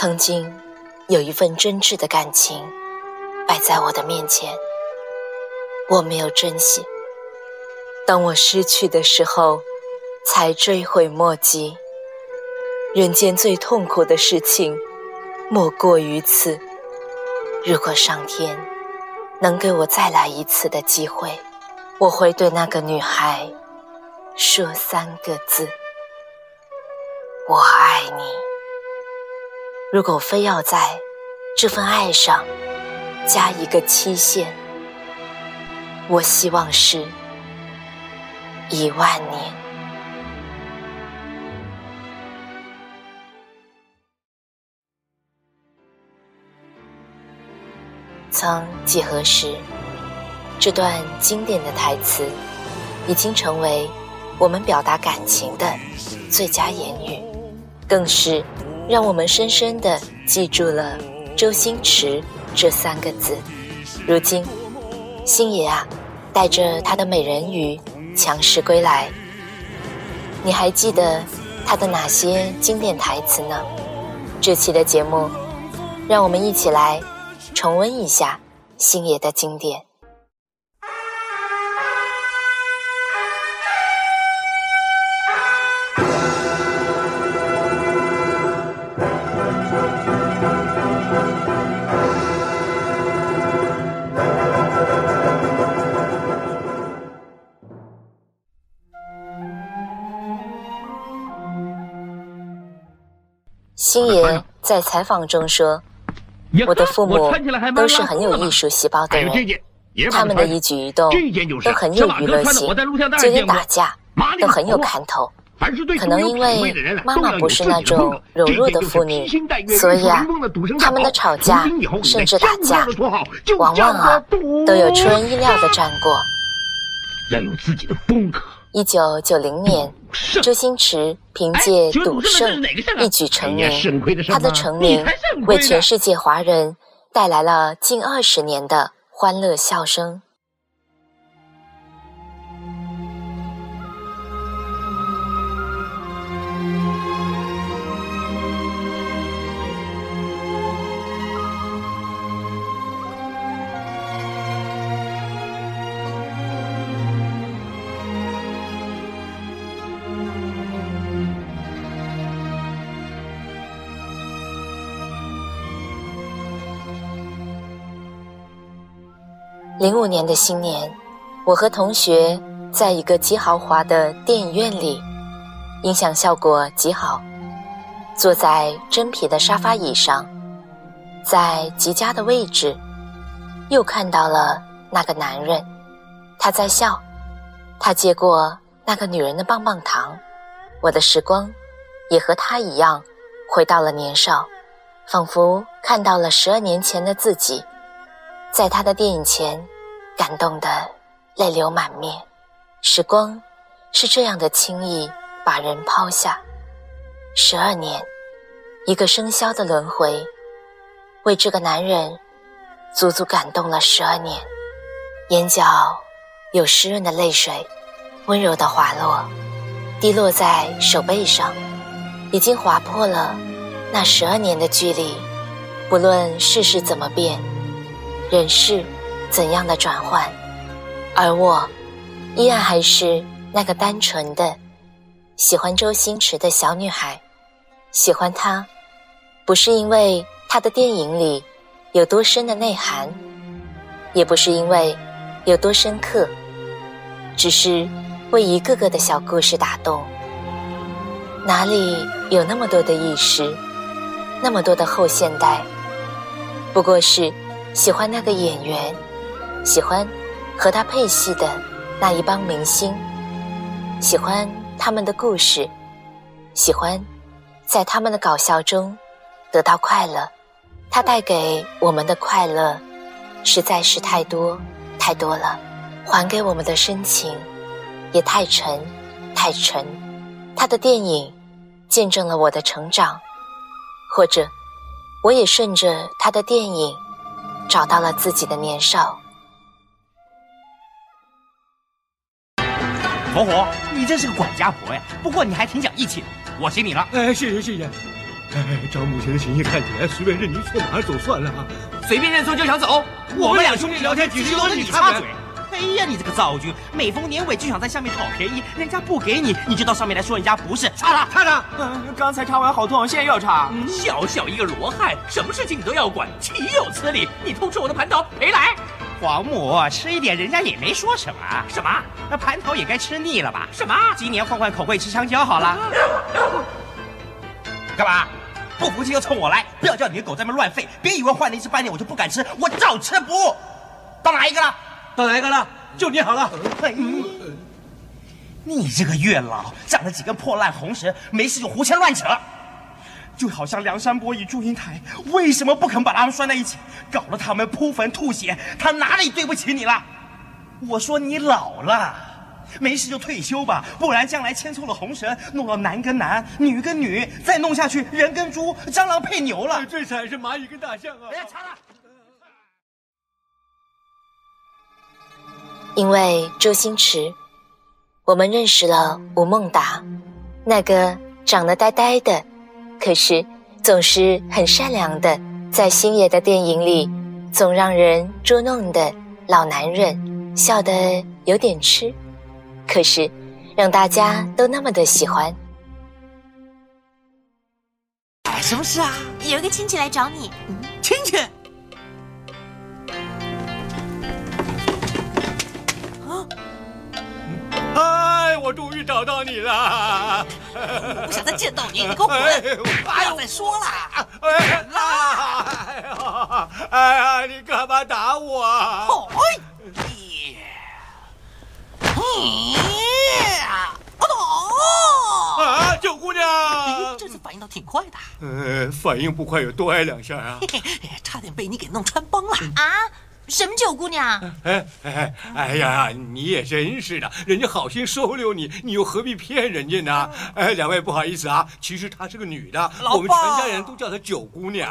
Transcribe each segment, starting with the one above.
曾经有一份真挚的感情摆在我的面前，我没有珍惜。当我失去的时候，才追悔莫及。人间最痛苦的事情，莫过于此。如果上天能给我再来一次的机会，我会对那个女孩说三个字：我爱你。如果非要在这份爱上加一个期限，我希望是一万年。曾几何时，这段经典的台词已经成为我们表达感情的最佳言语，更是。让我们深深的记住了周星驰这三个字。如今，星爷啊，带着他的美人鱼强势归来。你还记得他的哪些经典台词呢？这期的节目，让我们一起来重温一下星爷的经典。星爷在采访中说：“我的父母都是很有艺术细胞的人，他们的一举一动都很有娱乐性，就连打架都很有看头。可能因为妈妈不是那种柔弱的妇女，所以啊，他们的吵架甚至打架，往往啊都有出人意料的战果。要有自己的风格。”一九九零年，周星驰凭借《赌圣》一举成名。他的成名为全世界华人带来了近二十年的欢乐笑声。零五年的新年，我和同学在一个极豪华的电影院里，音响效果极好，坐在真皮的沙发椅上，在极佳的位置，又看到了那个男人，他在笑，他接过那个女人的棒棒糖，我的时光也和他一样回到了年少，仿佛看到了十二年前的自己。在他的电影前，感动的泪流满面。时光是这样的轻易把人抛下。十二年，一个生肖的轮回，为这个男人足足感动了十二年。眼角有湿润的泪水，温柔的滑落，滴落在手背上，已经划破了那十二年的距离。不论世事怎么变。人世怎样的转换，而我依然还是那个单纯的喜欢周星驰的小女孩。喜欢他，不是因为他的电影里有多深的内涵，也不是因为有多深刻，只是为一个个的小故事打动。哪里有那么多的意识，那么多的后现代？不过是。喜欢那个演员，喜欢和他配戏的那一帮明星，喜欢他们的故事，喜欢在他们的搞笑中得到快乐。他带给我们的快乐实在是太多太多了，还给我们的深情也太沉太沉。他的电影见证了我的成长，或者我也顺着他的电影找到了自己的年少。火火，你真是个管家婆呀！不过你还挺讲义气的，我信你了。哎，谢谢谢谢。哎，照目前的情形看起来，随便任你去哪儿走算了。随便认错就想走？我们俩兄弟聊天，几十都是你插嘴。哎呀，你这个灶君，每逢年尾就想在下面讨便宜，人家不给你，你就到上面来说人家不是。插他，插他。嗯，刚才擦完好痛，现在又要擦。小小一个罗汉，什么事情你都要管，岂有此理！你偷吃我的蟠桃，赔来。黄母吃一点，人家也没说什么。什么？那蟠桃也该吃腻了吧？什么？今年换换口味，吃香蕉好了。干嘛？不服气就冲我来！不要叫你的狗在那乱吠！别以为换了一只斑点我就不敢吃，我照吃不误。到哪一个了？到哪一个了？就你好了。你这个月老长了几根破烂红绳，没事就胡牵乱扯。就好像梁山伯与祝英台，为什么不肯把他们拴在一起？搞得他们扑坟吐血，他哪里对不起你了？我说你老了，没事就退休吧，不然将来牵错了红绳，弄到男跟男，女跟女，再弄下去人跟猪，蟑螂配牛了。这才是蚂蚁跟大象啊！别插了。因为周星驰，我们认识了吴孟达，那个长得呆呆的。可是，总是很善良的，在星爷的电影里，总让人捉弄的老男人，笑得有点痴，可是让大家都那么的喜欢。什么事啊？有一个亲戚来找你。亲戚。我终于找到你了！我不想再见到你，你给我滚！不要再说了！哎呀！哎呀！你干嘛打我？哎！你！你！啊！九姑娘，这次反应倒挺快的。呃，反应不快有多挨两下啊！差点被你给弄穿帮了啊！什么九姑娘？哎哎哎呀，你也真是的，人家好心收留你，你又何必骗人家呢？哎，两位不好意思啊，其实她是个女的，我们全家人都叫她九姑娘。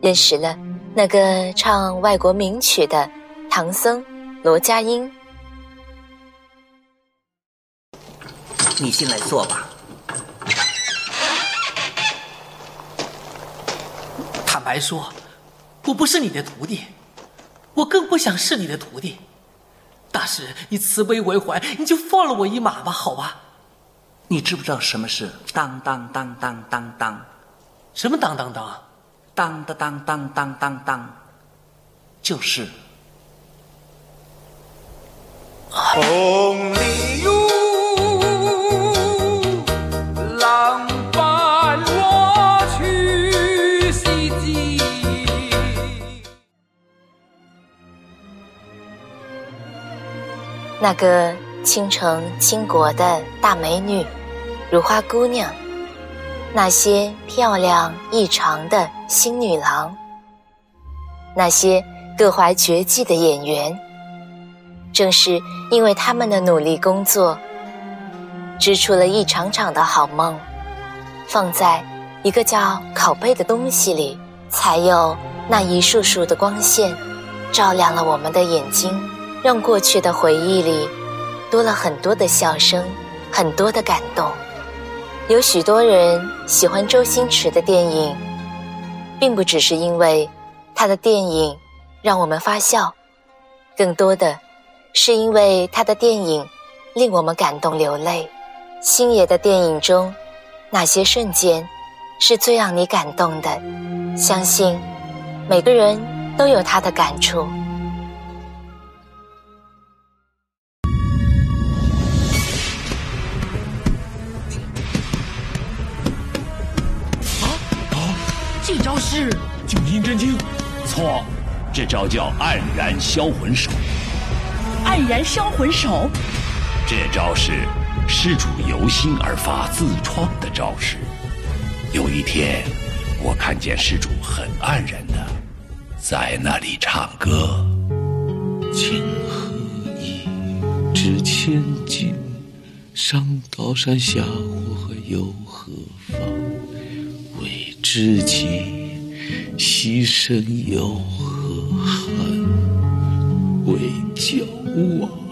认识了那个唱外国名曲的唐僧罗家英，你进来坐吧。白说，我不是你的徒弟，我更不想是你的徒弟。大师，你慈悲为怀，你就放了我一马吧，好吧？你知不知道什么是当当当当当当？什么当当当？当当当当当当当，就是红鲤鱼。那个倾城倾国的大美女，如花姑娘；那些漂亮异常的新女郎；那些各怀绝技的演员，正是因为他们的努力工作，织出了一场场的好梦，放在一个叫拷贝的东西里，才有那一束束的光线，照亮了我们的眼睛。让过去的回忆里多了很多的笑声，很多的感动。有许多人喜欢周星驰的电影，并不只是因为他的电影让我们发笑，更多的是因为他的电影令我们感动流泪。星爷的电影中，哪些瞬间是最让你感动的？相信每个人都有他的感触。是九阴真经，错，这招叫黯然销魂手。黯然销魂手。这招是施主由心而发自创的招式。有一天，我看见施主很黯然的在那里唱歌。情何以值千金？上刀山下火又何妨？为知己牺牲又何憾？为救我。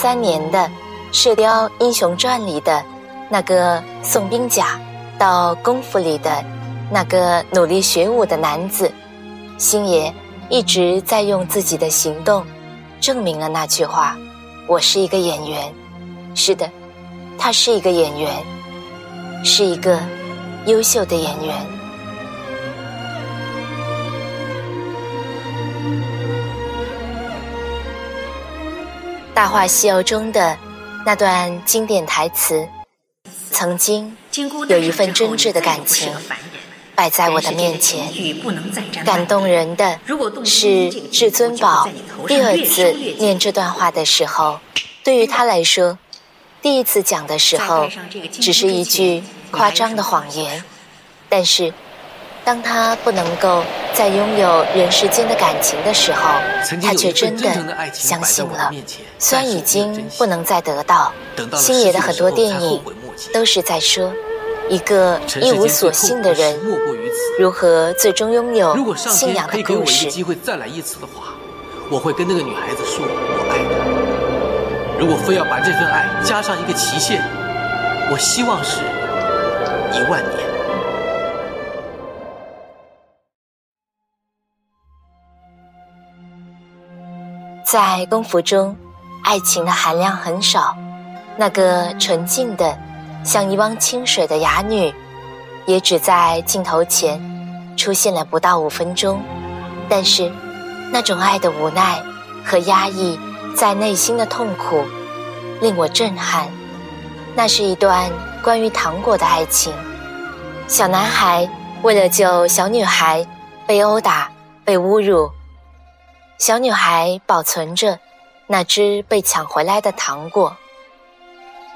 三年的《射雕英雄传》里的那个宋兵甲，到功夫里的那个努力学武的男子，星爷一直在用自己的行动证明了那句话：“我是一个演员。”是的，他是一个演员，是一个优秀的演员。《大话西游》中的那段经典台词：“曾经有一份真挚的感情摆在我的面前，感动人的是至尊宝第二次念这段话的时候，对于他来说。”第一次讲的时候，只是一句夸张的谎言，但是，当他不能够再拥有人世间的感情的时候，他却真的相信了。虽然已经不能再得到，星爷的很多电影都是在说，一个一无所幸的人如何最终拥有信仰的故事。机会再来一次的话，我会跟那个女孩子说，我爱她。如果非要把这份爱加上一个期限，我希望是一万年。在功夫中，爱情的含量很少。那个纯净的，像一汪清水的哑女，也只在镜头前出现了不到五分钟。但是，那种爱的无奈和压抑。在内心的痛苦令我震撼，那是一段关于糖果的爱情。小男孩为了救小女孩，被殴打、被侮辱。小女孩保存着那只被抢回来的糖果。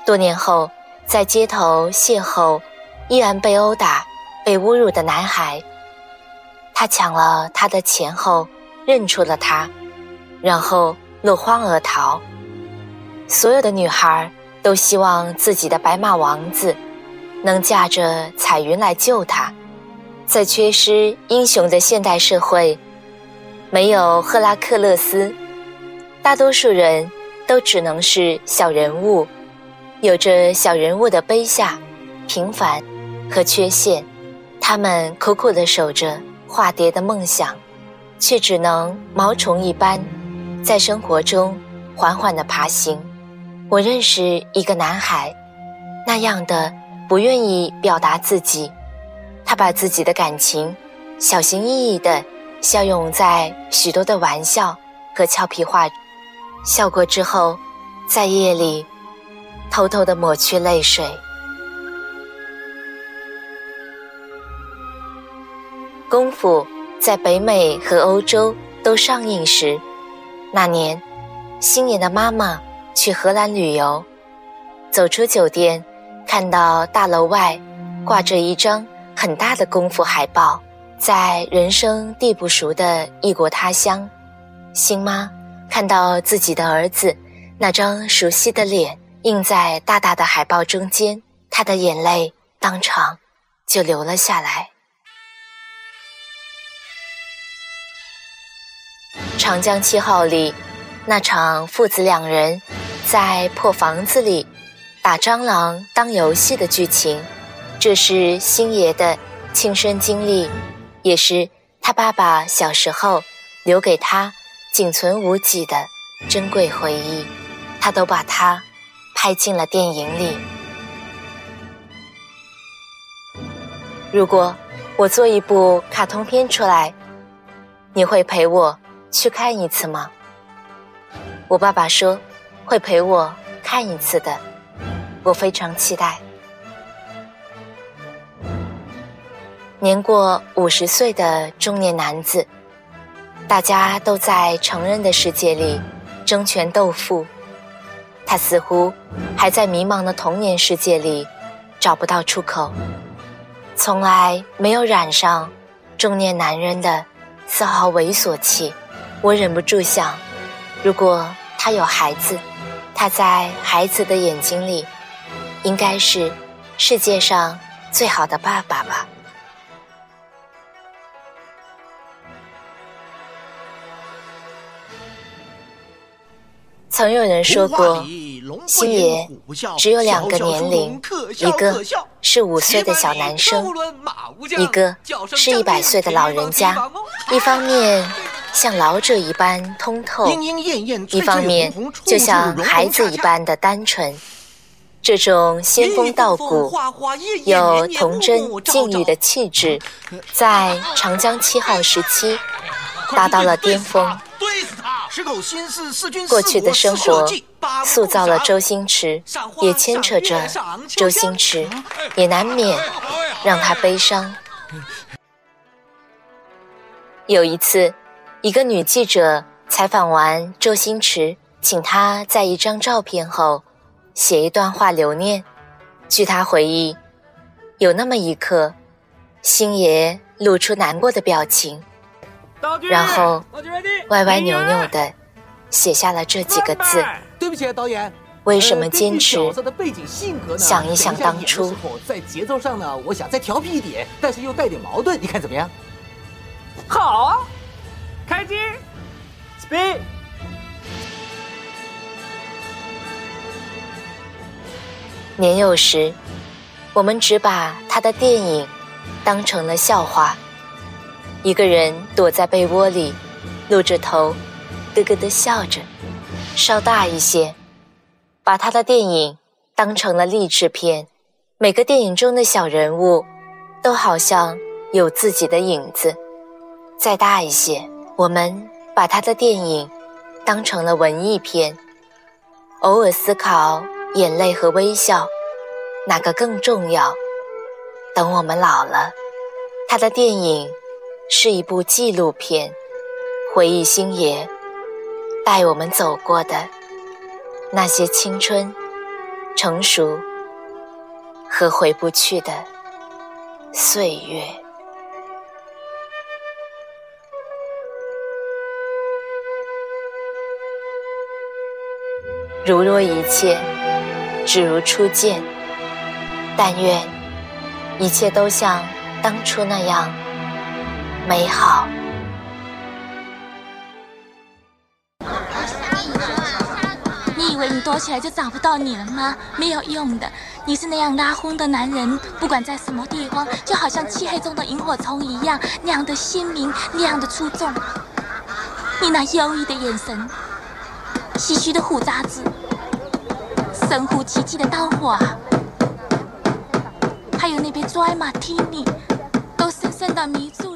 多年后，在街头邂逅依然被殴打、被侮辱的男孩，他抢了他的钱后，认出了他，然后。落荒而逃，所有的女孩都希望自己的白马王子能驾着彩云来救她。在缺失英雄的现代社会，没有赫拉克勒斯，大多数人都只能是小人物，有着小人物的卑下、平凡和缺陷。他们苦苦地守着化蝶的梦想，却只能毛虫一般。在生活中缓缓地爬行。我认识一个男孩，那样的不愿意表达自己，他把自己的感情小心翼翼地消融在许多的玩笑和俏皮话，笑过之后，在夜里偷偷的抹去泪水。功夫在北美和欧洲都上映时。那年，星爷的妈妈去荷兰旅游，走出酒店，看到大楼外挂着一张很大的功夫海报。在人生地不熟的异国他乡，星妈看到自己的儿子那张熟悉的脸印在大大的海报中间，她的眼泪当场就流了下来。长江七号》里那场父子两人在破房子里打蟑螂当游戏的剧情，这是星爷的亲身经历，也是他爸爸小时候留给他仅存无几的珍贵回忆，他都把它拍进了电影里。如果我做一部卡通片出来，你会陪我去看一次吗？我爸爸说会陪我看一次的，我非常期待。年过五十岁的中年男子，大家都在成人的世界里争权斗富，他似乎还在迷茫的童年世界里找不到出口。从来没有染上中年男人的丝毫猥琐气，我忍不住想，如果他有孩子，他在孩子的眼睛里，应该是世界上最好的爸爸吧。曾有人说过，星爷只有两个年龄，一个是五岁的小男生，一个是一百岁的老人家。一方面像老者一般通透，一方面就像孩子一般的单纯。这种仙风道骨、有童真静谧的气质，在长江七号时期达到了巅峰。过去的生活塑造了周星驰，也牵扯着周星驰，也难免让他悲伤。有一次，一个女记者采访完周星驰，请他在一张照片后写一段话留念。据他回忆，有那么一刻，星爷露出难过的表情。然后歪歪扭扭的写下了这几个字。对不起，导演。为什么坚持？想一想当初。在节奏上呢，我想再调皮一点，但是又带点矛盾，你看怎么样？好啊，开机，speed。年幼时，我们只把他的电影当成了笑话。一个人躲在被窝里，露着头，咯咯的笑着。稍大一些，把他的电影当成了励志片。每个电影中的小人物，都好像有自己的影子。再大一些，我们把他的电影当成了文艺片。偶尔思考眼泪和微笑，哪个更重要？等我们老了，他的电影。是一部纪录片，回忆星爷带我们走过的那些青春、成熟和回不去的岁月。如若一切只如初见，但愿一切都像当初那样。美好。你以为你躲起来就找不到你了吗？没有用的，你是那样拉风的男人，不管在什么地方，就好像漆黑中的萤火虫一样，那样的鲜明，那样的出众。你那忧郁的眼神，唏嘘的胡渣子，神乎其技的刀法，还有那杯 dry martini，都深深的迷住。